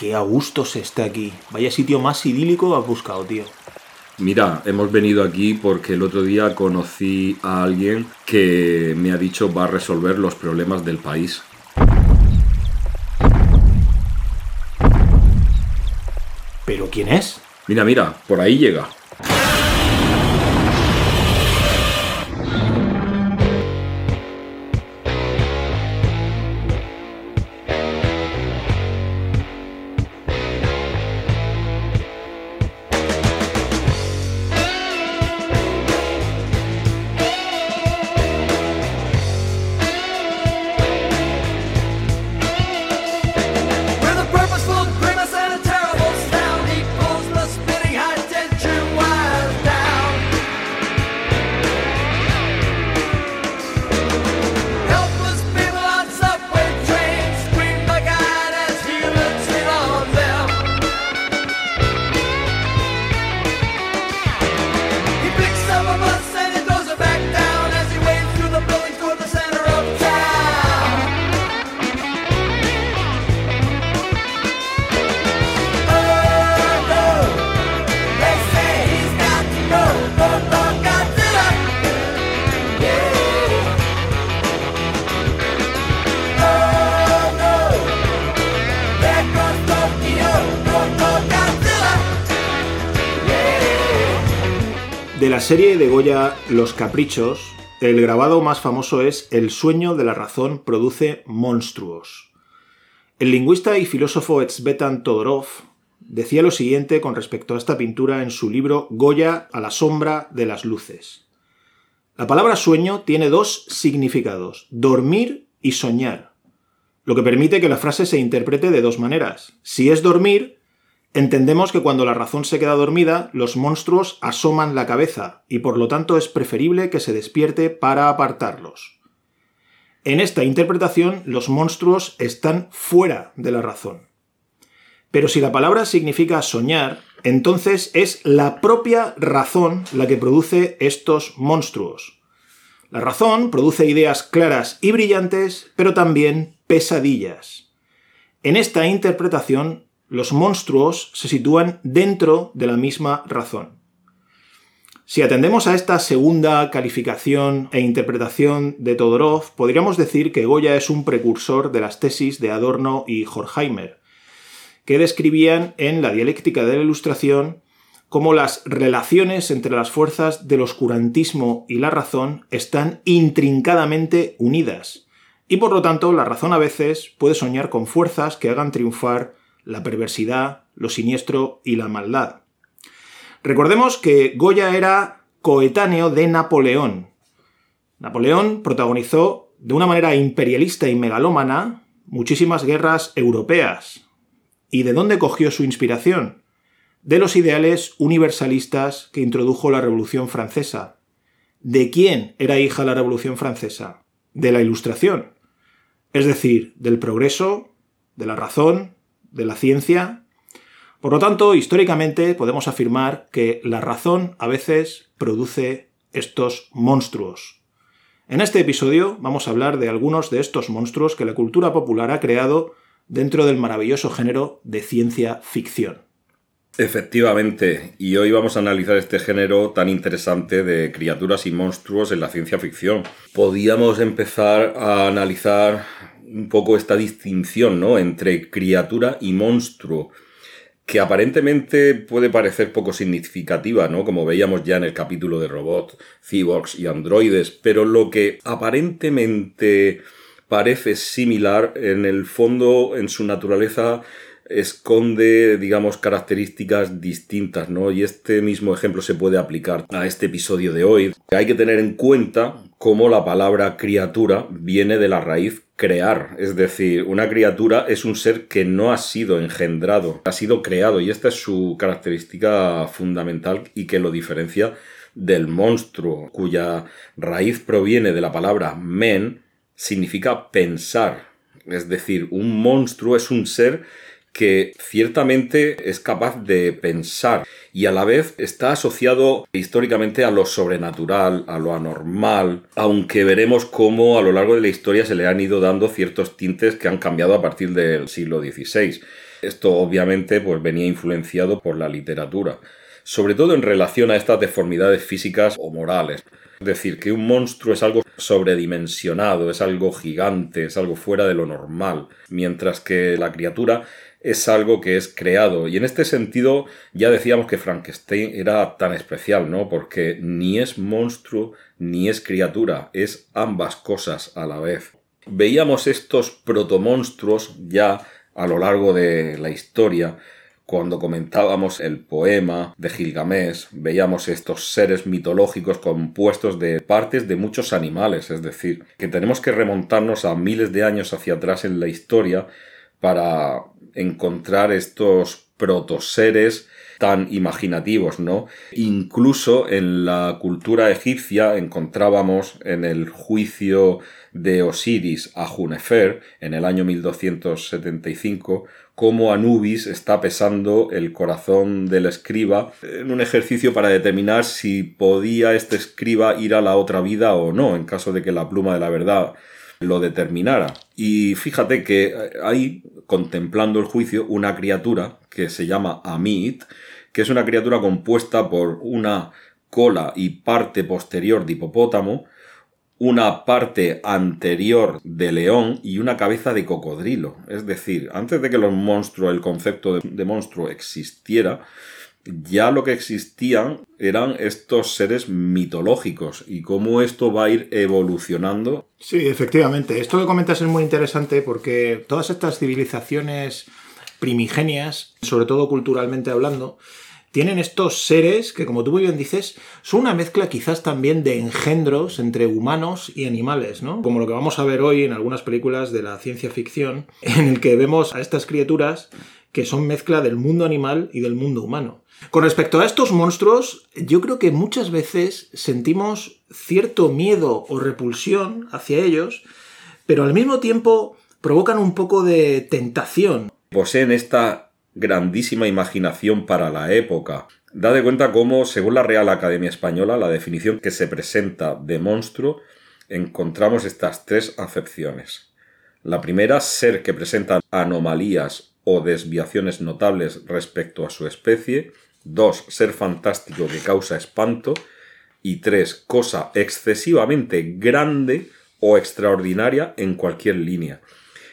Qué a gusto se está aquí. Vaya sitio más idílico has buscado, tío. Mira, hemos venido aquí porque el otro día conocí a alguien que me ha dicho va a resolver los problemas del país. ¿Pero quién es? Mira, mira, por ahí llega. Serie de Goya Los Caprichos, el grabado más famoso es El sueño de la razón produce monstruos. El lingüista y filósofo Tzvetan Todorov decía lo siguiente con respecto a esta pintura en su libro Goya a la sombra de las luces. La palabra sueño tiene dos significados, dormir y soñar, lo que permite que la frase se interprete de dos maneras. Si es dormir, Entendemos que cuando la razón se queda dormida, los monstruos asoman la cabeza y por lo tanto es preferible que se despierte para apartarlos. En esta interpretación, los monstruos están fuera de la razón. Pero si la palabra significa soñar, entonces es la propia razón la que produce estos monstruos. La razón produce ideas claras y brillantes, pero también pesadillas. En esta interpretación, los monstruos se sitúan dentro de la misma razón. Si atendemos a esta segunda calificación e interpretación de Todorov, podríamos decir que Goya es un precursor de las tesis de Adorno y Horkheimer, que describían en la dialéctica de la Ilustración cómo las relaciones entre las fuerzas del oscurantismo y la razón están intrincadamente unidas, y por lo tanto la razón a veces puede soñar con fuerzas que hagan triunfar la perversidad, lo siniestro y la maldad. Recordemos que Goya era coetáneo de Napoleón. Napoleón protagonizó de una manera imperialista y megalómana muchísimas guerras europeas. ¿Y de dónde cogió su inspiración? De los ideales universalistas que introdujo la Revolución Francesa. ¿De quién era hija la Revolución Francesa? De la Ilustración. Es decir, del progreso, de la razón, de la ciencia. Por lo tanto, históricamente podemos afirmar que la razón a veces produce estos monstruos. En este episodio vamos a hablar de algunos de estos monstruos que la cultura popular ha creado dentro del maravilloso género de ciencia ficción. Efectivamente, y hoy vamos a analizar este género tan interesante de criaturas y monstruos en la ciencia ficción. Podíamos empezar a analizar un poco esta distinción ¿no? entre criatura y monstruo, que aparentemente puede parecer poco significativa, ¿no? como veíamos ya en el capítulo de robots, cyborgs y androides, pero lo que aparentemente parece similar, en el fondo, en su naturaleza, esconde, digamos, características distintas, ¿no? Y este mismo ejemplo se puede aplicar a este episodio de hoy. Hay que tener en cuenta cómo la palabra criatura viene de la raíz crear, es decir, una criatura es un ser que no ha sido engendrado, ha sido creado y esta es su característica fundamental y que lo diferencia del monstruo, cuya raíz proviene de la palabra men, significa pensar. Es decir, un monstruo es un ser que ciertamente es capaz de pensar y a la vez está asociado históricamente a lo sobrenatural, a lo anormal, aunque veremos cómo a lo largo de la historia se le han ido dando ciertos tintes que han cambiado a partir del siglo XVI. Esto obviamente pues, venía influenciado por la literatura, sobre todo en relación a estas deformidades físicas o morales. Es decir, que un monstruo es algo sobredimensionado, es algo gigante, es algo fuera de lo normal, mientras que la criatura es algo que es creado. Y en este sentido ya decíamos que Frankenstein era tan especial, ¿no? Porque ni es monstruo ni es criatura, es ambas cosas a la vez. Veíamos estos protomonstruos ya a lo largo de la historia, cuando comentábamos el poema de Gilgamesh, veíamos estos seres mitológicos compuestos de partes de muchos animales, es decir, que tenemos que remontarnos a miles de años hacia atrás en la historia para encontrar estos protoseres tan imaginativos, ¿no? Incluso en la cultura egipcia encontrábamos en el juicio de Osiris a Junefer en el año 1275 cómo Anubis está pesando el corazón del escriba en un ejercicio para determinar si podía este escriba ir a la otra vida o no, en caso de que la pluma de la verdad lo determinara. Y fíjate que hay, contemplando el juicio, una criatura que se llama Amit, que es una criatura compuesta por una cola y parte posterior de hipopótamo, una parte anterior de león y una cabeza de cocodrilo. Es decir, antes de que los monstruos, el concepto de, de monstruo existiera, ya lo que existían eran estos seres mitológicos y cómo esto va a ir evolucionando. Sí, efectivamente. Esto que comentas es muy interesante porque todas estas civilizaciones primigenias, sobre todo culturalmente hablando, tienen estos seres que, como tú muy bien dices, son una mezcla quizás también de engendros entre humanos y animales, ¿no? Como lo que vamos a ver hoy en algunas películas de la ciencia ficción, en el que vemos a estas criaturas que son mezcla del mundo animal y del mundo humano. Con respecto a estos monstruos, yo creo que muchas veces sentimos cierto miedo o repulsión hacia ellos, pero al mismo tiempo provocan un poco de tentación. Poseen esta grandísima imaginación para la época. Da de cuenta cómo, según la Real Academia Española, la definición que se presenta de monstruo, encontramos estas tres acepciones. La primera, ser que presenta anomalías o desviaciones notables respecto a su especie. Dos, ser fantástico que causa espanto. Y tres, cosa excesivamente grande o extraordinaria en cualquier línea.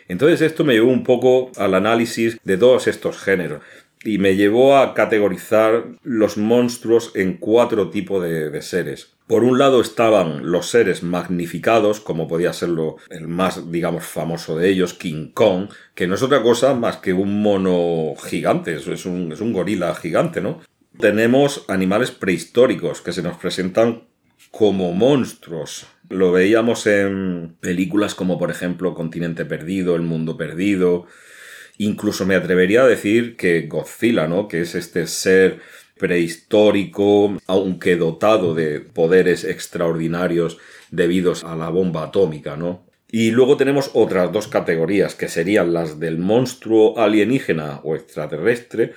Entonces esto me llevó un poco al análisis de todos estos géneros y me llevó a categorizar los monstruos en cuatro tipos de, seres. Por un lado estaban los seres magnificados, como podía serlo el más, digamos, famoso de ellos, King Kong, que no es otra cosa más que un mono gigante, es un, es un gorila gigante, ¿no? Tenemos animales prehistóricos que se nos presentan como monstruos. Lo veíamos en películas como por ejemplo Continente Perdido, El Mundo Perdido. Incluso me atrevería a decir que Godzilla, ¿no? Que es este ser prehistórico, aunque dotado de poderes extraordinarios debidos a la bomba atómica, ¿no? Y luego tenemos otras dos categorías, que serían las del monstruo alienígena o extraterrestre,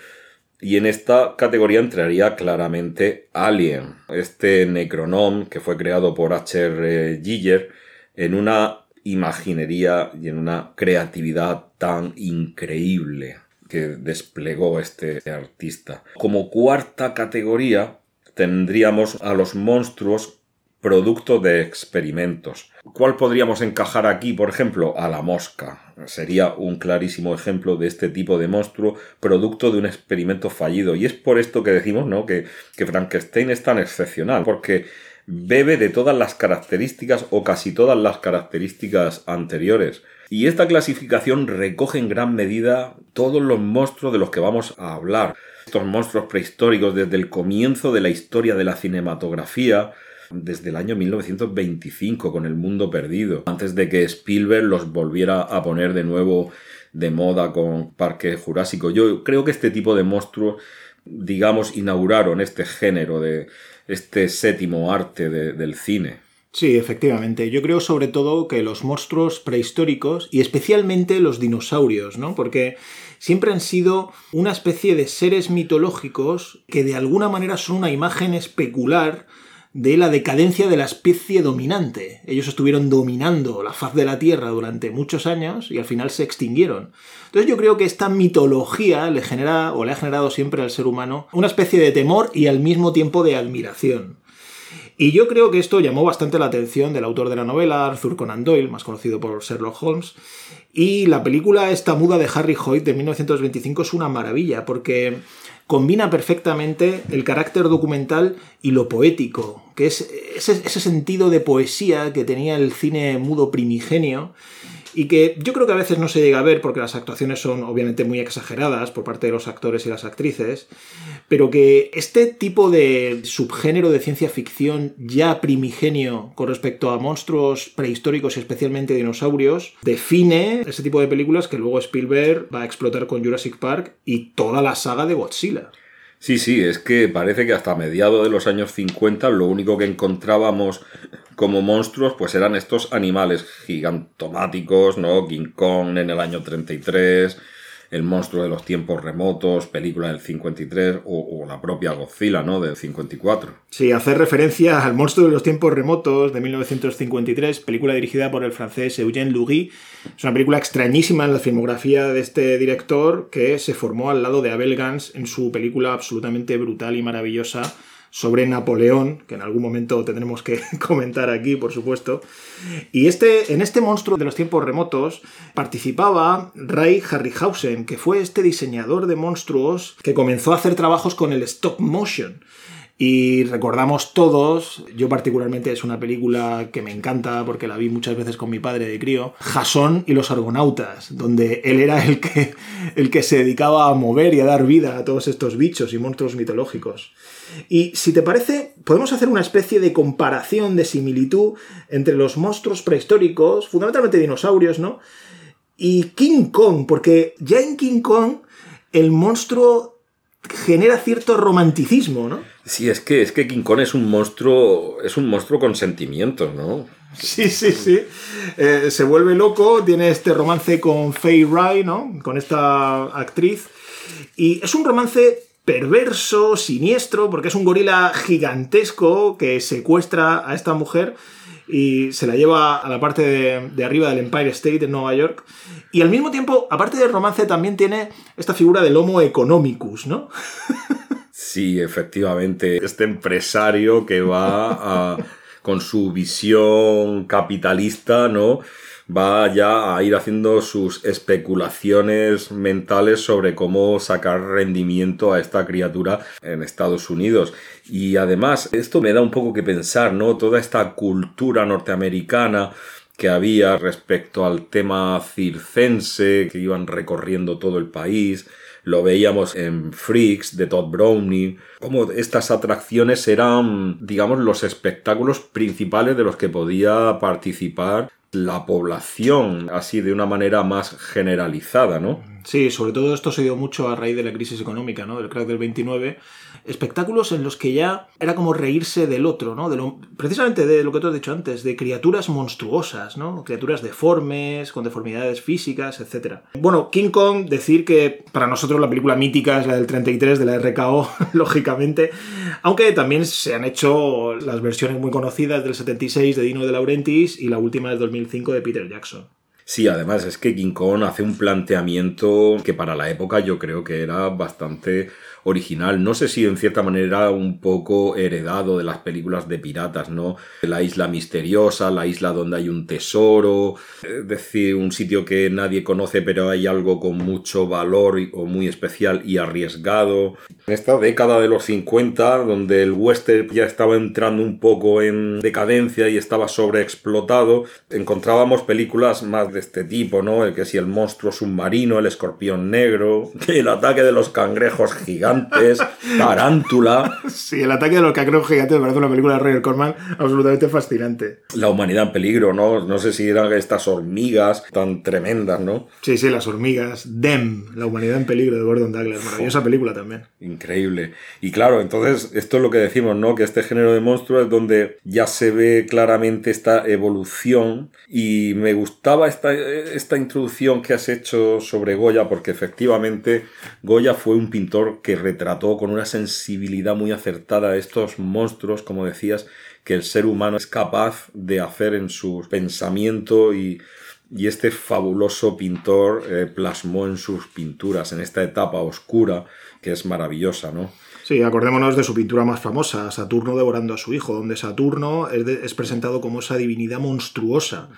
y en esta categoría entraría claramente Alien, este Necronom que fue creado por H.R. Giger en una imaginería y en una creatividad tan increíble que desplegó este artista. Como cuarta categoría tendríamos a los monstruos producto de experimentos. ¿Cuál podríamos encajar aquí, por ejemplo? A la mosca. Sería un clarísimo ejemplo de este tipo de monstruo producto de un experimento fallido. Y es por esto que decimos, ¿no? Que, que Frankenstein es tan excepcional, porque bebe de todas las características o casi todas las características anteriores. Y esta clasificación recoge en gran medida todos los monstruos de los que vamos a hablar. Estos monstruos prehistóricos desde el comienzo de la historia de la cinematografía, desde el año 1925 con El Mundo Perdido, antes de que Spielberg los volviera a poner de nuevo de moda con Parque Jurásico. Yo creo que este tipo de monstruos, digamos, inauguraron este género de este séptimo arte de, del cine. Sí, efectivamente. Yo creo sobre todo que los monstruos prehistóricos y especialmente los dinosaurios, ¿no? Porque siempre han sido una especie de seres mitológicos que de alguna manera son una imagen especular de la decadencia de la especie dominante. Ellos estuvieron dominando la faz de la Tierra durante muchos años y al final se extinguieron. Entonces yo creo que esta mitología le genera o le ha generado siempre al ser humano una especie de temor y al mismo tiempo de admiración. Y yo creo que esto llamó bastante la atención del autor de la novela, Arthur Conan Doyle, más conocido por Sherlock Holmes. Y la película esta muda de Harry Hoyt de 1925 es una maravilla porque combina perfectamente el carácter documental y lo poético, que es ese, ese sentido de poesía que tenía el cine mudo primigenio y que yo creo que a veces no se llega a ver porque las actuaciones son obviamente muy exageradas por parte de los actores y las actrices, pero que este tipo de subgénero de ciencia ficción ya primigenio con respecto a monstruos prehistóricos y especialmente dinosaurios define ese tipo de películas que luego Spielberg va a explotar con Jurassic Park y toda la saga de Godzilla. Sí, sí, es que parece que hasta mediados de los años 50 lo único que encontrábamos como monstruos pues eran estos animales gigantomáticos, ¿no? King Kong en el año 33, el monstruo de los tiempos remotos, película del 53 o, o la propia Godzilla, ¿no? Del 54. Sí, hacer referencia al monstruo de los tiempos remotos de 1953, película dirigida por el francés Eugène Loury. Es una película extrañísima en la filmografía de este director que se formó al lado de Abel Gans en su película absolutamente brutal y maravillosa sobre Napoleón, que en algún momento tendremos que comentar aquí, por supuesto. Y este, en este monstruo de los tiempos remotos participaba Ray Harryhausen, que fue este diseñador de monstruos que comenzó a hacer trabajos con el stop motion. Y recordamos todos, yo particularmente es una película que me encanta porque la vi muchas veces con mi padre de crío, Jasón y los Argonautas, donde él era el que, el que se dedicaba a mover y a dar vida a todos estos bichos y monstruos mitológicos. Y si te parece, podemos hacer una especie de comparación, de similitud entre los monstruos prehistóricos, fundamentalmente dinosaurios, ¿no? Y King Kong, porque ya en King Kong el monstruo genera cierto romanticismo, ¿no? Sí, es que, es que King Kong es un monstruo, es un monstruo con sentimientos, ¿no? Sí, sí, sí. Eh, se vuelve loco, tiene este romance con Faye Ray, ¿no? Con esta actriz. Y es un romance perverso, siniestro, porque es un gorila gigantesco que secuestra a esta mujer y se la lleva a la parte de, arriba del Empire State en Nueva York. Y al mismo tiempo, aparte del romance, también tiene esta figura del Homo economicus, ¿no? Sí, efectivamente. Este empresario que va con su visión capitalista, ¿no? Va ya a ir haciendo sus especulaciones mentales sobre cómo sacar rendimiento a esta criatura en Estados Unidos. Y además, esto me da un poco que pensar, ¿no? Toda esta cultura norteamericana que había respecto al tema circense, que iban recorriendo todo el país, lo veíamos en Freaks de Todd Browning, como estas atracciones eran, digamos, los espectáculos principales de los que podía participar la población, así de una manera más generalizada, ¿no? Sí, sobre todo esto se dio mucho a raíz de la crisis económica, ¿no? Del crack del 29. Espectáculos en los que ya era como reírse del otro, ¿no? De lo, precisamente de lo que tú has dicho antes, de criaturas monstruosas, ¿no? Criaturas deformes, con deformidades físicas, etc. Bueno, King Kong, decir que para nosotros la película mítica es la del 33 de la RKO, lógicamente, aunque también se han hecho las versiones muy conocidas del 76 de Dino de Laurentiis y la última del 2005 de Peter Jackson. Sí, además es que King Kong hace un planteamiento que para la época yo creo que era bastante original. No sé si en cierta manera un poco heredado de las películas de piratas, ¿no? La isla misteriosa, la isla donde hay un tesoro, es decir, un sitio que nadie conoce pero hay algo con mucho valor o muy especial y arriesgado. En esta década de los 50, donde el western ya estaba entrando un poco en decadencia y estaba sobreexplotado, encontrábamos películas más de este tipo, ¿no? El que si el monstruo submarino, el escorpión negro, el ataque de los cangrejos gigantes, tarántula, Sí, el ataque de los cangrejos gigantes me parece una película de Roger Corman absolutamente fascinante. la humanidad en peligro, ¿no? No sé si eran estas hormigas tan tremendas, ¿no? Sí, sí, las hormigas. Dem, la humanidad en peligro de Gordon Douglas. Maravillosa película también. Increíble. Y claro, entonces esto es lo que decimos, ¿no? Que este género de monstruos es donde ya se ve claramente esta evolución y me gustaba esta, esta introducción que has hecho sobre Goya, porque efectivamente Goya fue un pintor que retrató con una sensibilidad muy acertada estos monstruos, como decías, que el ser humano es capaz de hacer en su pensamiento y, este fabuloso pintor eh, plasmó en sus pinturas, en esta etapa oscura, que es maravillosa, ¿no? Sí, acordémonos de su pintura más famosa, Saturno devorando a su hijo, donde Saturno es presentado como esa divinidad monstruosa.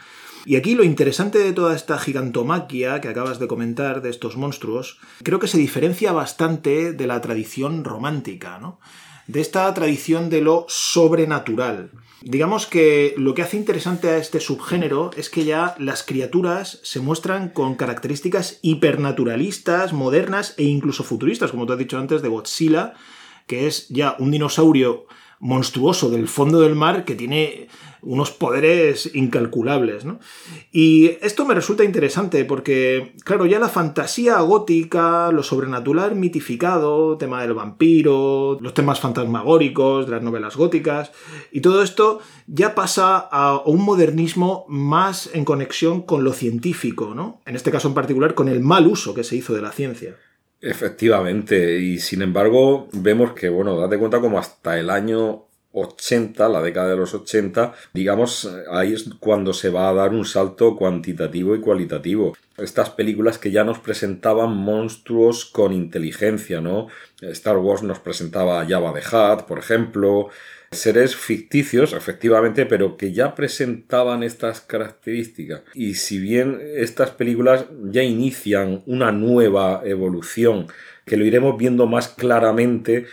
Y aquí lo interesante de toda esta gigantomaquia que acabas de comentar, de estos monstruos, creo que se diferencia bastante de la tradición romántica, ¿no? De esta tradición de lo sobrenatural. Digamos que lo que hace interesante a este subgénero es que ya las criaturas se muestran con características hipernaturalistas, modernas e incluso futuristas, como te has dicho antes, de Godzilla, que es ya un dinosaurio monstruoso del fondo del mar que tiene unos poderes incalculables. ¿no? Y esto me resulta interesante porque, claro, ya la fantasía gótica, lo sobrenatural mitificado, tema del vampiro, los temas fantasmagóricos de las novelas góticas, y todo esto ya pasa a un modernismo más en conexión con lo científico, ¿no? En este caso en particular con el mal uso que se hizo de la ciencia. Efectivamente, y sin embargo vemos que, bueno, date cuenta como hasta el año 80, la década de los 80, digamos, ahí es cuando se va a dar un salto cuantitativo y cualitativo. Estas películas que ya nos presentaban monstruos con inteligencia, ¿no? Star Wars nos presentaba a Jabba the Hutt, por ejemplo, seres ficticios, efectivamente, pero que ya presentaban estas características. Y si bien estas películas ya inician una nueva evolución, que lo iremos viendo más claramente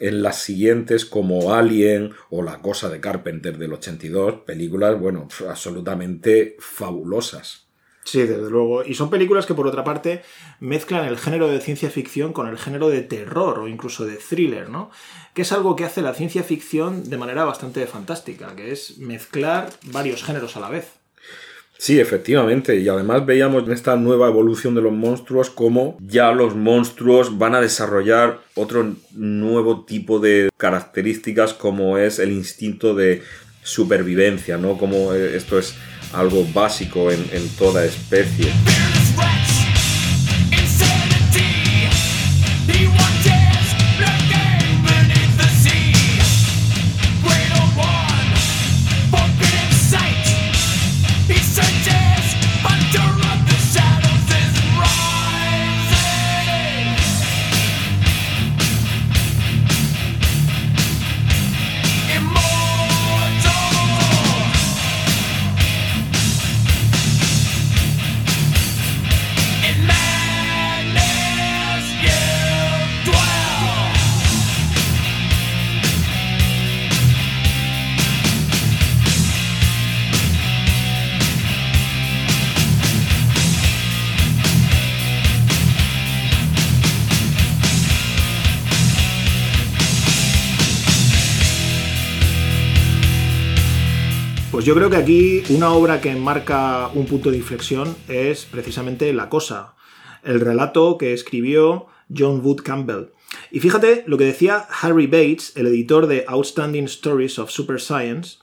en las siguientes como Alien o La Cosa de Carpenter del 82, películas, bueno, absolutamente fabulosas. Sí, desde luego. Y son películas que, por otra parte, mezclan el género de ciencia ficción con el género de terror o incluso de thriller, ¿no? Que es algo que hace la ciencia ficción de manera bastante fantástica, que es mezclar varios géneros a la vez. Sí, efectivamente. Y además veíamos en esta nueva evolución de los monstruos cómo ya los monstruos van a desarrollar otro nuevo tipo de características como es el instinto de supervivencia, ¿no? Como eh, esto es algo básico en, en toda especie. Pues yo creo que aquí una obra que marca un punto de inflexión es precisamente La Cosa, el relato que escribió John Wood Campbell. Y fíjate lo que decía Harry Bates, el editor de Outstanding Stories of Super Science,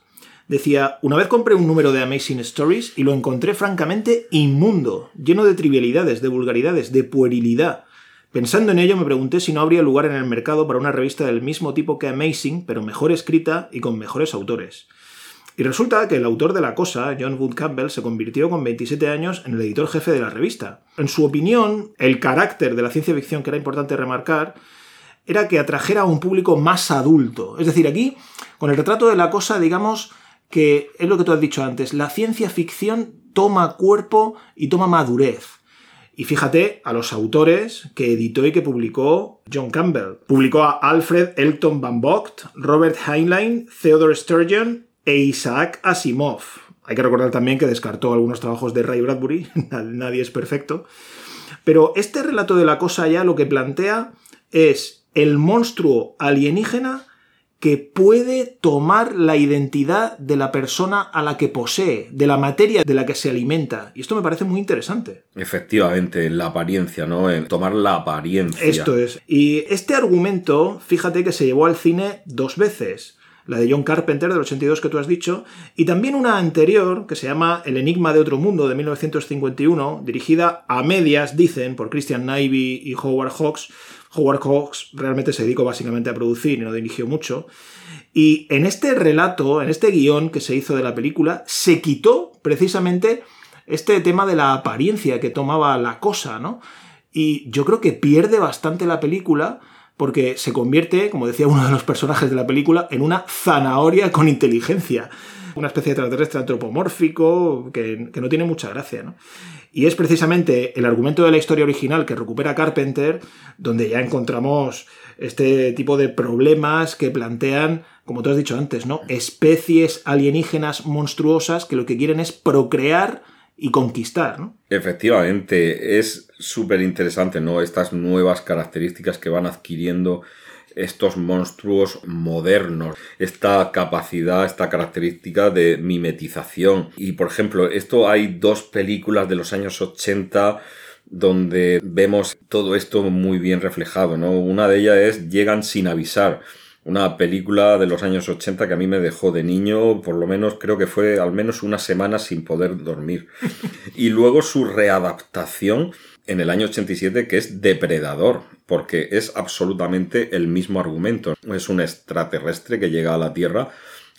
decía, una vez compré un número de Amazing Stories y lo encontré francamente inmundo, lleno de trivialidades, de vulgaridades, de puerilidad. Pensando en ello me pregunté si no habría lugar en el mercado para una revista del mismo tipo que Amazing, pero mejor escrita y con mejores autores. Y resulta que el autor de la cosa, John Wood Campbell, se convirtió con 27 años en el editor jefe de la revista. En su opinión, el carácter de la ciencia ficción que era importante remarcar era que atrajera a un público más adulto. Es decir, aquí, con el retrato de la cosa, digamos que es lo que tú has dicho antes, la ciencia ficción toma cuerpo y toma madurez. Y fíjate a los autores que editó y que publicó John Campbell. Publicó a Alfred Elton Van Vogt, Robert Heinlein, Theodore Sturgeon e Isaac Asimov. Hay que recordar también que descartó algunos trabajos de Ray Bradbury, nadie es perfecto. Pero este relato de la cosa ya lo que plantea es el monstruo alienígena que puede tomar la identidad de la persona a la que posee, de la materia de la que se alimenta. Y esto me parece muy interesante. Efectivamente, en la apariencia, ¿no? En tomar la apariencia. Esto es. Y este argumento, fíjate que se llevó al cine dos veces. La de John Carpenter del 82 que tú has dicho, y también una anterior que se llama El Enigma de Otro Mundo de 1951, dirigida a medias, dicen, por Christian Nyby y Howard Hawks. Howard Hawks realmente se dedicó básicamente a producir y no dirigió mucho. Y en este relato, en este guion que se hizo de la película, se quitó precisamente este tema de la apariencia que tomaba la cosa, ¿no? Y yo creo que pierde bastante la película porque se convierte, como decía uno de los personajes de la película, en una zanahoria con inteligencia. Una especie de extraterrestre antropomórfico que, que no tiene mucha gracia, ¿no? Y es precisamente el argumento de la historia original que recupera Carpenter, donde ya encontramos este tipo de problemas que plantean, como tú has dicho antes, ¿no? Especies alienígenas monstruosas que lo que quieren es procrear y conquistar, ¿no? Efectivamente, es súper interesante, ¿no? Estas nuevas características que van adquiriendo estos monstruos modernos, esta capacidad, esta característica de mimetización. Y por ejemplo, esto hay dos películas de los años 80 donde vemos todo esto muy bien reflejado, ¿no? Una de ellas es Llegan sin avisar, una película de los años 80 que a mí me dejó de niño, por lo menos creo que fue al menos una semana sin poder dormir. Y luego su readaptación en el año 87 que es Depredador, porque es absolutamente el mismo argumento. Es un extraterrestre que llega a la Tierra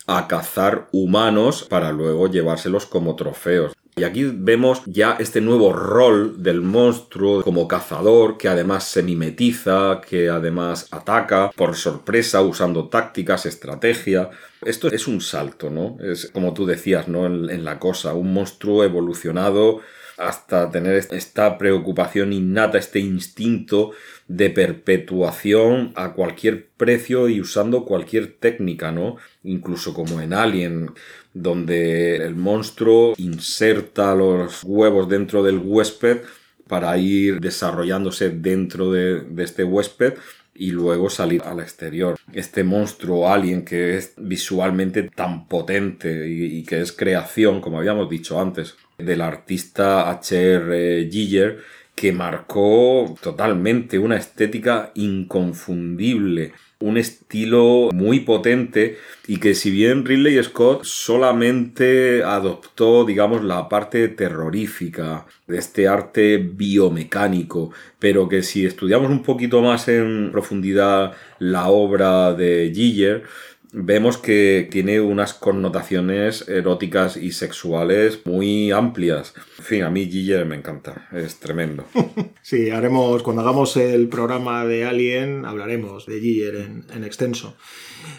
a cazar humanos para luego llevárselos como trofeos. Y aquí vemos ya este nuevo rol del monstruo como cazador, que además se mimetiza, que además ataca por sorpresa usando tácticas, estrategia. Esto es un salto, ¿no? Es como tú decías, ¿no? En, en la cosa, un monstruo evolucionado hasta tener esta preocupación innata, este instinto de perpetuación a cualquier precio y usando cualquier técnica, ¿no? Incluso como en Alien, donde el monstruo inserta los huevos dentro del huésped para ir desarrollándose dentro de, este huésped y luego salir al exterior. Este monstruo alien que es visualmente tan potente y, y que es creación, como habíamos dicho antes, del artista H.R. Giger, que marcó totalmente una estética inconfundible, un estilo muy potente y que si bien Ridley Scott solamente adoptó, digamos, la parte terrorífica de este arte biomecánico, pero que si estudiamos un poquito más en profundidad la obra de Giger, vemos que tiene unas connotaciones eróticas y sexuales muy amplias. En fin, a mí Giger me encanta, es tremendo. Sí, haremos, cuando hagamos el programa de Alien, hablaremos de Giger en, en extenso.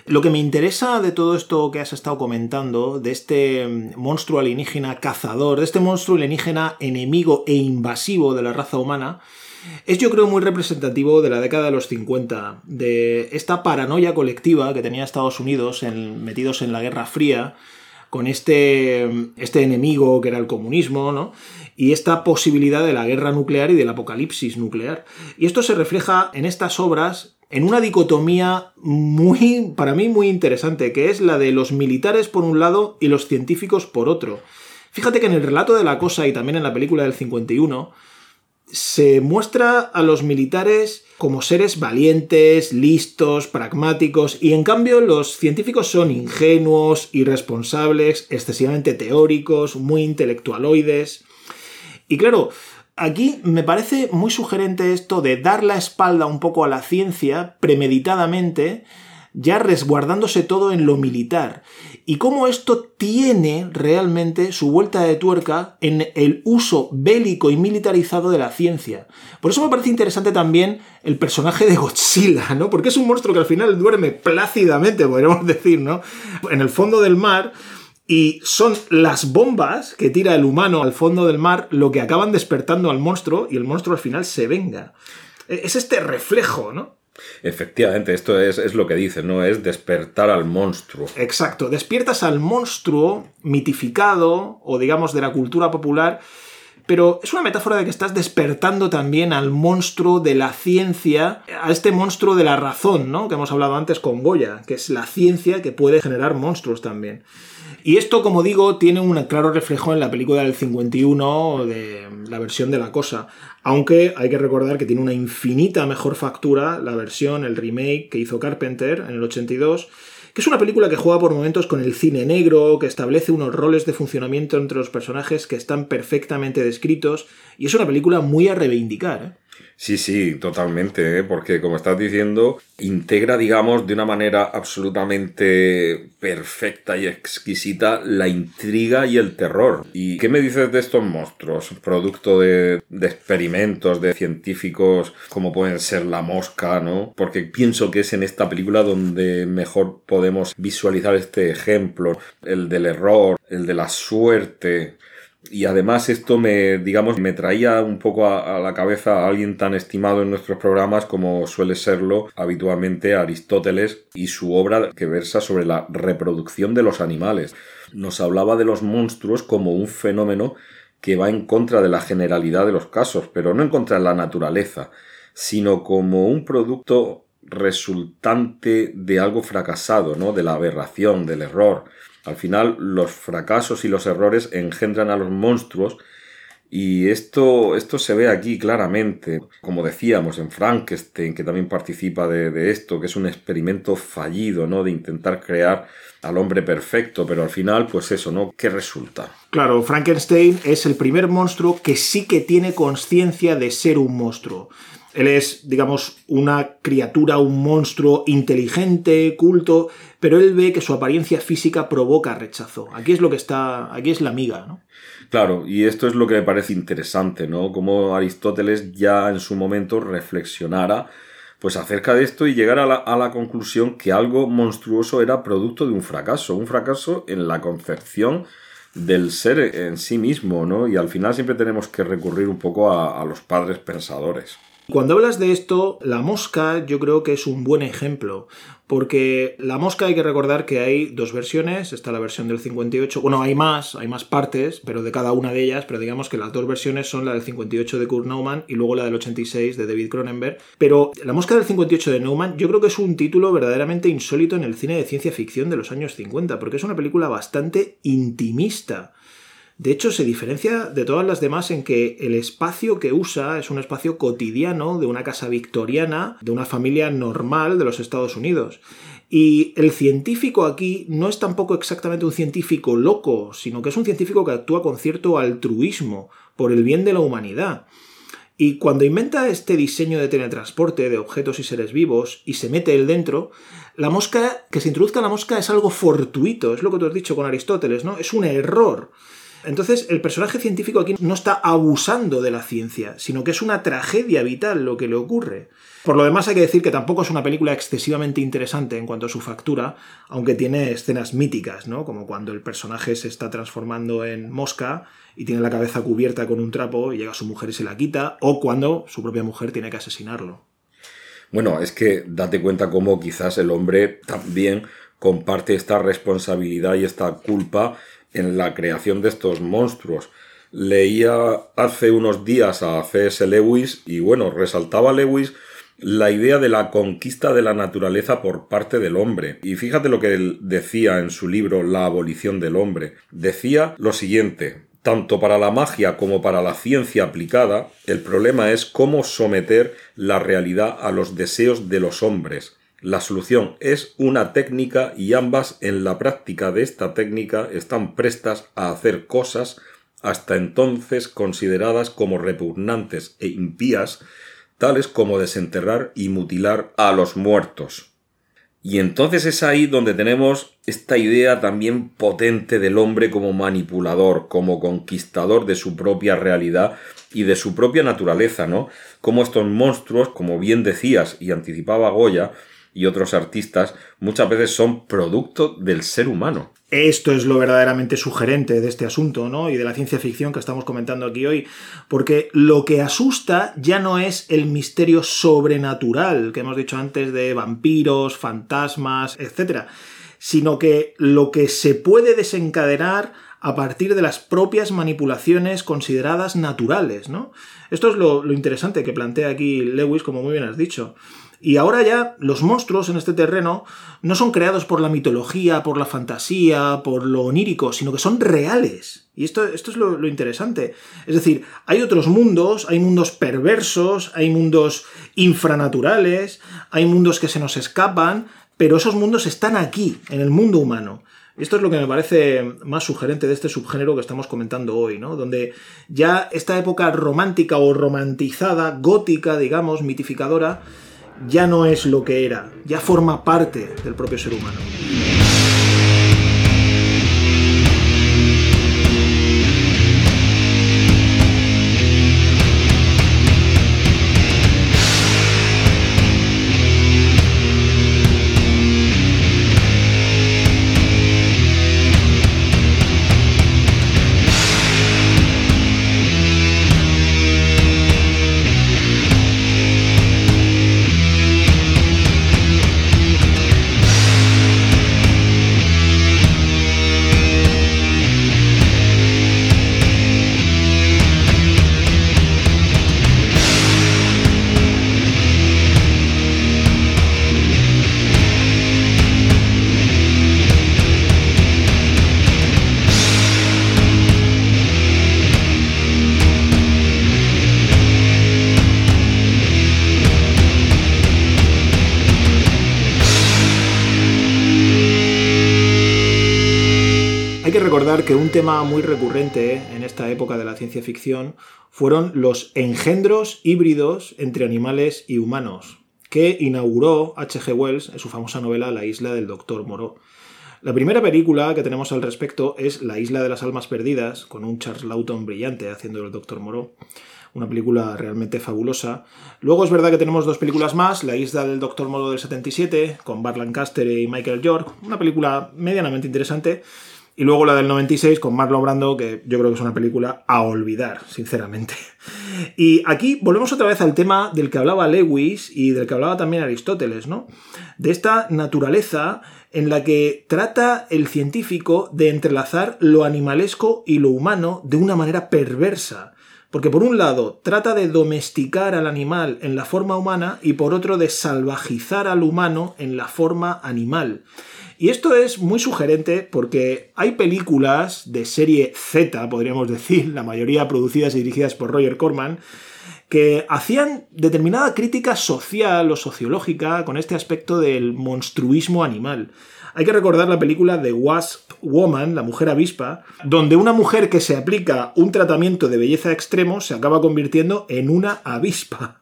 Lo que me interesa de todo esto que has estado comentando, de este monstruo alienígena cazador, de este monstruo alienígena enemigo e invasivo de la raza humana, es yo creo muy representativo de la década de los 50, de esta paranoia colectiva que tenía Estados Unidos en- metidos en la Guerra Fría, con este, este enemigo que era el comunismo, ¿no? Y esta posibilidad de la guerra nuclear y del apocalipsis nuclear. Y esto se refleja en estas obras en una dicotomía muy, para mí, muy interesante, que es la de los militares por un lado y los científicos por otro. Fíjate que en el relato de la cosa y también en la película del 51, se muestra a los militares como seres valientes, listos, pragmáticos, y en cambio los científicos son ingenuos, irresponsables, excesivamente teóricos, muy intelectualoides. Y claro, aquí me parece muy sugerente esto de dar la espalda un poco a la ciencia premeditadamente, ya resguardándose todo en lo militar. Y cómo esto tiene realmente su vuelta de tuerca en el uso bélico y militarizado de la ciencia. Por eso me parece interesante también el personaje de Godzilla, ¿no? Porque es un monstruo que al final duerme plácidamente, podríamos decir, ¿no? En el fondo del mar. Y son las bombas que tira el humano al fondo del mar lo que acaban despertando al monstruo y el monstruo al final se venga. Es este reflejo, ¿no? Efectivamente, esto es, es lo que dice, ¿no? Es despertar al monstruo. Exacto, despiertas al monstruo mitificado o digamos de la cultura popular, pero es una metáfora de que estás despertando también al monstruo de la ciencia, a este monstruo de la razón, ¿no? Que hemos hablado antes con Goya, que es la ciencia que puede generar monstruos también. Y esto, como digo, tiene un claro reflejo en la película del 51 de la versión de la cosa. Aunque hay que recordar que tiene una infinita mejor factura la versión, el remake que hizo Carpenter en el 82, que es una película que juega por momentos con el cine negro, que establece unos roles de funcionamiento entre los personajes que están perfectamente descritos, y es una película muy a reivindicar. ¿eh? Sí, sí, totalmente, ¿eh? porque como estás diciendo, integra, digamos, de una manera absolutamente perfecta y exquisita la intriga y el terror. ¿Y qué me dices de estos monstruos? Producto de, de experimentos de científicos como pueden ser la mosca, ¿no? Porque pienso que es en esta película donde mejor podemos visualizar este ejemplo, el del error, el de la suerte, y además esto me, digamos, me traía un poco a, a, la cabeza a alguien tan estimado en nuestros programas como suele serlo habitualmente Aristóteles y su obra que versa sobre la reproducción de los animales. Nos hablaba de los monstruos como un fenómeno que va en contra de la generalidad de los casos, pero no en contra de la naturaleza, sino como un producto resultante de algo fracasado, ¿no? De la aberración, del error. Al final, los fracasos y los errores engendran a los monstruos y esto, esto se ve aquí claramente. Como decíamos, en Frankenstein, que también participa de, esto, que es un experimento fallido, ¿no? De intentar crear al hombre perfecto, pero al final, pues eso, ¿no? ¿Qué resulta? Claro, Frankenstein es el primer monstruo que sí que tiene conciencia de ser un monstruo. Él es, digamos, una criatura, un monstruo inteligente, culto, pero él ve que su apariencia física provoca rechazo. Aquí es lo que está, aquí es la miga, ¿no? Claro, y esto es lo que me parece interesante, ¿no? Como Aristóteles ya en su momento reflexionara pues acerca de esto y llegara a la, conclusión que algo monstruoso era producto de un fracaso, un fracaso en la concepción del ser en sí mismo, ¿no? Y al final siempre tenemos que recurrir un poco a los padres pensadores. Cuando hablas de esto, la mosca yo creo que es un buen ejemplo, porque la mosca hay que recordar que hay dos versiones, está la versión del 58, bueno, hay más, hay más partes, pero de cada una de ellas, pero digamos que las dos versiones son la del 58 de Kurt Naumann y luego la del 86 de David Cronenberg, pero la mosca del 58 de Naumann yo creo que es un título verdaderamente insólito en el cine de ciencia ficción de los años 50, porque es una película bastante intimista. De hecho, se diferencia de todas las demás en que el espacio que usa es un espacio cotidiano de una casa victoriana, de una familia normal de los Estados Unidos. Y el científico aquí no es tampoco exactamente un científico loco, sino que es un científico que actúa con cierto altruismo por el bien de la humanidad. Y cuando inventa este diseño de teletransporte de objetos y seres vivos y se mete él dentro, la mosca, que se introduzca la mosca es algo fortuito, es lo que tú has dicho con Aristóteles, ¿no? Es un error. Entonces, el personaje científico aquí no está abusando de la ciencia, sino que es una tragedia vital lo que le ocurre. Por lo demás, hay que decir que tampoco es una película excesivamente interesante en cuanto a su factura, aunque tiene escenas míticas, ¿no? Como cuando el personaje se está transformando en mosca y tiene la cabeza cubierta con un trapo y llega su mujer y se la quita, o cuando su propia mujer tiene que asesinarlo. Bueno, es que date cuenta cómo quizás el hombre también comparte esta responsabilidad y esta culpa en la creación de estos monstruos. Leía hace unos días a C.S. Lewis y bueno, resaltaba Lewis la idea de la conquista de la naturaleza por parte del hombre. Y fíjate lo que él decía en su libro La abolición del hombre. Decía lo siguiente, tanto para la magia como para la ciencia aplicada, el problema es cómo someter la realidad a los deseos de los hombres. La solución es una técnica y ambas en la práctica de esta técnica están prestas a hacer cosas hasta entonces consideradas como repugnantes e impías, tales como desenterrar y mutilar a los muertos. Y entonces es ahí donde tenemos esta idea también potente del hombre como manipulador, como conquistador de su propia realidad y de su propia naturaleza, ¿no? Como estos monstruos, como bien decías y anticipaba Goya, y otros artistas muchas veces son producto del ser humano. Esto es lo verdaderamente sugerente de este asunto, ¿no? Y de la ciencia ficción que estamos comentando aquí hoy, porque lo que asusta ya no es el misterio sobrenatural que hemos dicho antes de vampiros, fantasmas, etc., sino que lo que se puede desencadenar a partir de las propias manipulaciones consideradas naturales, ¿no? Esto es lo, lo interesante que plantea aquí Lewis, como muy bien has dicho. Y ahora ya los monstruos en este terreno no son creados por la mitología, por la fantasía, por lo onírico, sino que son reales. Y esto, esto es lo, lo, interesante. Es decir, hay otros mundos, hay mundos perversos, hay mundos infranaturales, hay mundos que se nos escapan, pero esos mundos están aquí, en el mundo humano. Esto es lo que me parece más sugerente de este subgénero que estamos comentando hoy, ¿no? Donde ya esta época romántica o romantizada, gótica, digamos, mitificadora, ya no es lo que era, ya forma parte del propio ser humano. Hay que recordar que un tema muy recurrente en esta época de la ciencia ficción fueron los engendros híbridos entre animales y humanos, que inauguró H.G. Wells en su famosa novela La isla del Doctor Moreau. La primera película que tenemos al respecto es La isla de las almas perdidas, con un Charles Lawton brillante haciendo el Doctor Moreau. Una película realmente fabulosa. Luego es verdad que tenemos dos películas más, La isla del Doctor Moreau del 77, con Bart Lancaster y Michael York, una película medianamente interesante. Y luego la del 96 con Marlon Brando, que yo creo que es una película a olvidar, sinceramente. Y aquí volvemos otra vez al tema del que hablaba Lewis y del que hablaba también Aristóteles, ¿no? De esta naturaleza en la que trata el científico de entrelazar lo animalesco y lo humano de una manera perversa. Porque por un lado trata de domesticar al animal en la forma humana y por otro de salvajizar al humano en la forma animal. Y esto es muy sugerente porque hay películas de serie Z, podríamos decir, la mayoría producidas y dirigidas por Roger Corman, que hacían determinada crítica social o sociológica con este aspecto del monstruismo animal. Hay que recordar la película The Wasp Woman, la mujer avispa, donde una mujer que se aplica un tratamiento de belleza extremo se acaba convirtiendo en una avispa.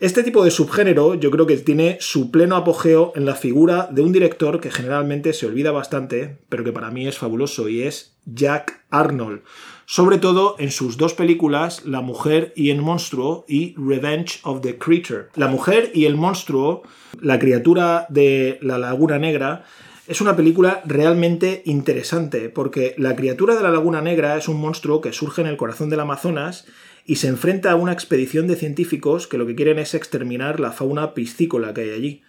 Este tipo de subgénero yo creo que tiene su pleno apogeo en la figura de un director que generalmente se olvida bastante, pero que para mí es fabuloso, y es Jack Arnold. Sobre todo en sus dos películas, La mujer y el monstruo y Revenge of the Creature. La mujer y el monstruo, la criatura de la Laguna Negra, es una película realmente interesante, porque la criatura de la Laguna Negra es un monstruo que surge en el corazón del Amazonas y se enfrenta a una expedición de científicos que lo que quieren es exterminar la fauna piscícola que hay allí.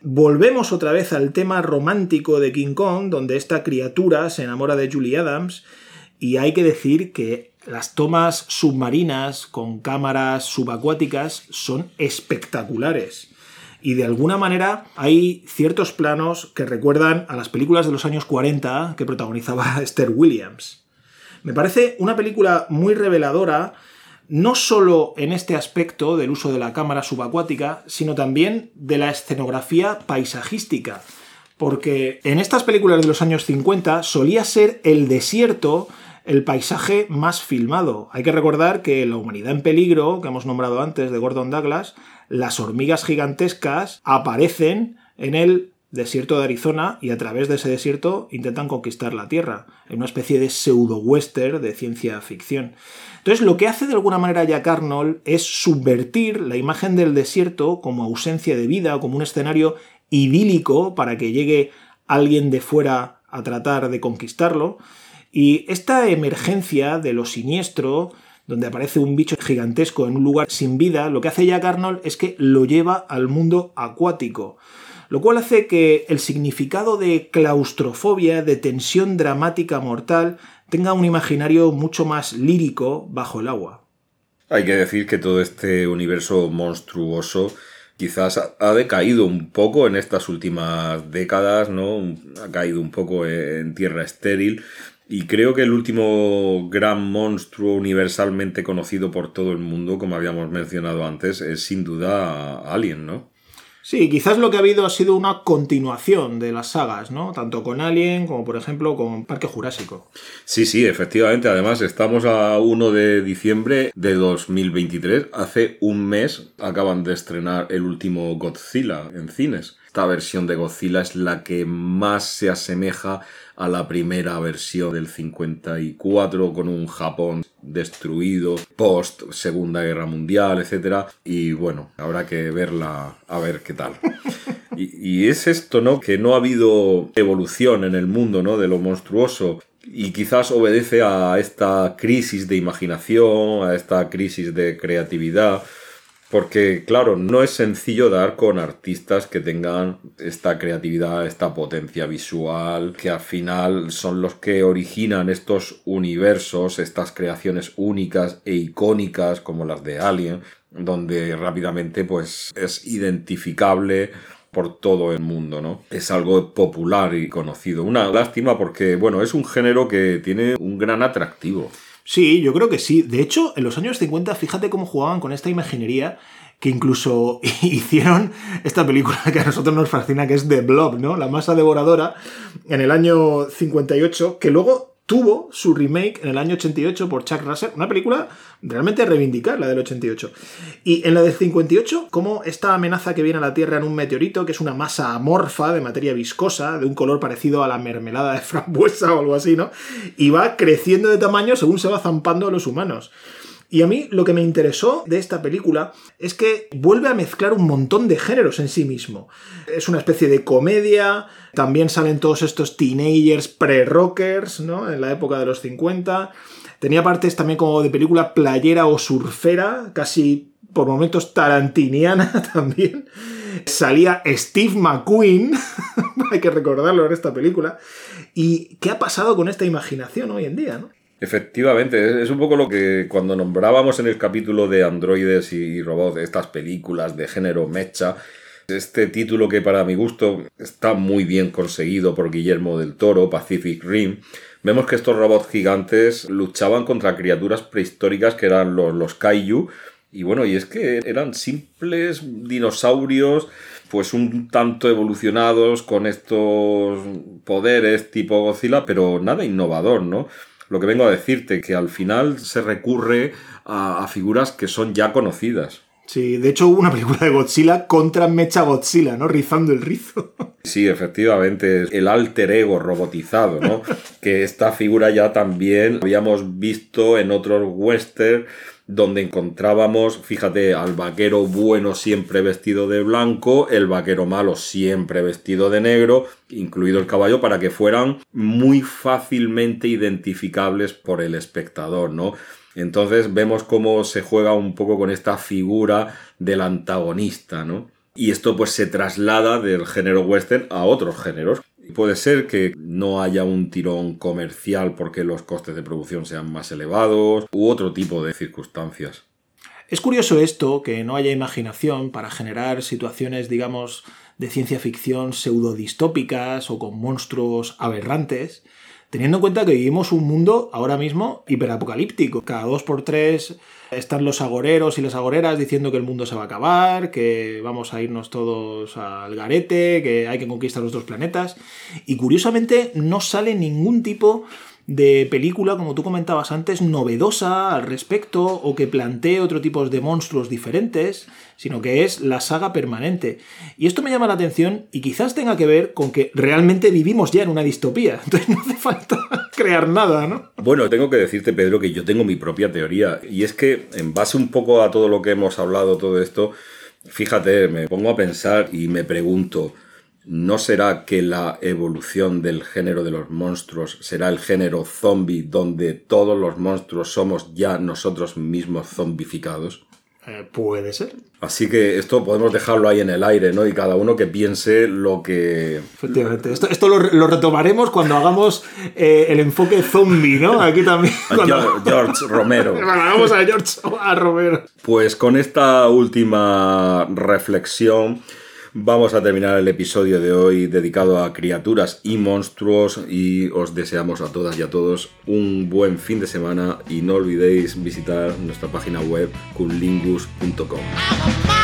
Volvemos otra vez al tema romántico de King Kong, donde esta criatura se enamora de Julie Adams, y hay que decir que las tomas submarinas con cámaras subacuáticas son espectaculares. Y de alguna manera hay ciertos planos que recuerdan a las películas de los años 40 que protagonizaba Esther Williams. Me parece una película muy reveladora no solo en este aspecto del uso de la cámara subacuática, sino también de la escenografía paisajística. Porque en estas películas de los años 50 solía ser el desierto el paisaje más filmado. Hay que recordar que La humanidad en peligro, que hemos nombrado antes de Gordon Douglas, las hormigas gigantescas aparecen en el desierto de Arizona y a través de ese desierto intentan conquistar la Tierra, en una especie de pseudo-western de ciencia ficción. Entonces, lo que hace de alguna manera Jack Arnold es subvertir la imagen del desierto como ausencia de vida, como un escenario idílico para que llegue alguien de fuera a tratar de conquistarlo. Y esta emergencia de lo siniestro, donde aparece un bicho gigantesco en un lugar sin vida, lo que hace Jack Arnold es que lo lleva al mundo acuático. Lo cual hace que el significado de claustrofobia, de tensión dramática mortal, tenga un imaginario mucho más lírico bajo el agua. Hay que decir que todo este universo monstruoso quizás ha decaído un poco en estas últimas décadas, ¿no? Ha caído un poco en tierra estéril. Y creo que el último gran monstruo universalmente conocido por todo el mundo, como habíamos mencionado antes, es sin duda Alien, ¿no? Sí, quizás lo que ha habido ha sido una continuación de las sagas, ¿no? Tanto con Alien como, por ejemplo, con Parque Jurásico. Sí, sí, efectivamente. Además, estamos a 1 de diciembre de 2023. Hace un mes acaban de estrenar el último Godzilla en cines. Esta versión de Godzilla es la que más se asemeja a la primera versión del 54 con un Japón destruido post Segunda Guerra Mundial, etc. Y bueno, habrá que verla a ver qué tal. Y, y es esto, ¿no? Que no ha habido evolución en el mundo, ¿no? De lo monstruoso. Y quizás obedece a esta crisis de imaginación, a esta crisis de creatividad. Porque, claro, no es sencillo dar con artistas que tengan esta creatividad, esta potencia visual, que al final son los que originan estos universos, estas creaciones únicas e icónicas como las de Alien, donde rápidamente pues es identificable por todo el mundo, ¿no? Es algo popular y conocido. Una lástima porque, bueno, es un género que tiene un gran atractivo. Sí, yo creo que sí. De hecho, en los años 50, fíjate cómo jugaban con esta imaginería que incluso hicieron esta película que a nosotros nos fascina, que es The Blob, ¿no? La masa devoradora, en el año 58, que luego tuvo su remake en el año 88 por Chuck Russell, una película realmente reivindicar, la del 88. Y en la del 58, como esta amenaza que viene a la Tierra en un meteorito, que es una masa amorfa de materia viscosa, de un color parecido a la mermelada de frambuesa o algo así, ¿no? Y va creciendo de tamaño según se va zampando a los humanos. Y a mí lo que me interesó de esta película es que vuelve a mezclar un montón de géneros en sí mismo. Es una especie de comedia, también salen todos estos teenagers pre-rockers, ¿no? En la época de los 50. Tenía partes también como de película playera o surfera, casi por momentos tarantiniana también. Salía Steve McQueen, hay que recordarlo en esta película. ¿Y qué ha pasado con esta imaginación hoy en día, no? Efectivamente, es- un poco lo que cuando nombrábamos en el capítulo de androides y robots, estas películas de género mecha, este título que para mi gusto está muy bien conseguido por Guillermo del Toro, Pacific Rim, vemos que estos robots gigantes luchaban contra criaturas prehistóricas que eran los, los kaiju, y bueno, y es que eran simples dinosaurios, pues un tanto evolucionados con estos poderes tipo Godzilla, pero nada innovador, ¿no? Lo que vengo a decirte, que al final se recurre a, a figuras que son ya conocidas. Sí, de hecho hubo una película de Godzilla contra Mecha Godzilla, ¿no? Rizando el rizo. Sí, efectivamente, el alter ego robotizado, ¿no? que esta figura ya también habíamos visto en otros western donde encontrábamos, fíjate, al vaquero bueno siempre vestido de blanco, el vaquero malo siempre vestido de negro, incluido el caballo, para que fueran muy fácilmente identificables por el espectador, ¿no? Entonces vemos cómo se juega un poco con esta figura del antagonista, ¿no? Y esto pues se traslada del género western a otros géneros. Puede ser que no haya un tirón comercial porque los costes de producción sean más elevados u otro tipo de circunstancias. Es curioso esto, que no haya imaginación para generar situaciones, digamos, de ciencia ficción pseudodistópicas o con monstruos aberrantes, teniendo en cuenta que vivimos un mundo ahora mismo hiperapocalíptico. Cada dos por tres están los agoreros y las agoreras diciendo que el mundo se va a acabar, que vamos a irnos todos al garete, que hay que conquistar otros planetas. Y curiosamente no sale ningún tipo película, como tú comentabas antes, novedosa al respecto o que plantee otro tipo de monstruos diferentes, sino que es la saga permanente. Y esto me llama la atención y quizás tenga que ver con que realmente vivimos ya en una distopía. Entonces no hace falta crear nada, ¿no? Bueno, tengo que decirte, Pedro, que yo tengo mi propia teoría. Y es que, en base un poco a todo lo que hemos hablado, todo esto, fíjate, me pongo a pensar y me pregunto, ¿no será que la evolución del género de los monstruos será el género zombie, donde todos los monstruos somos ya nosotros mismos zombificados? Eh, puede ser. Así que esto podemos dejarlo ahí en el aire, ¿no? Y cada uno que piense lo que... Efectivamente. Esto, esto lo, lo retomaremos cuando hagamos eh, el enfoque zombie, ¿no? Aquí también. a Cuando, George, George Romero. hagamos a George a Romero. Pues con esta última reflexión vamos a terminar el episodio de hoy dedicado a criaturas y monstruos y os deseamos a todas y a todos un buen fin de semana y no olvidéis visitar nuestra página web cunlingus.com.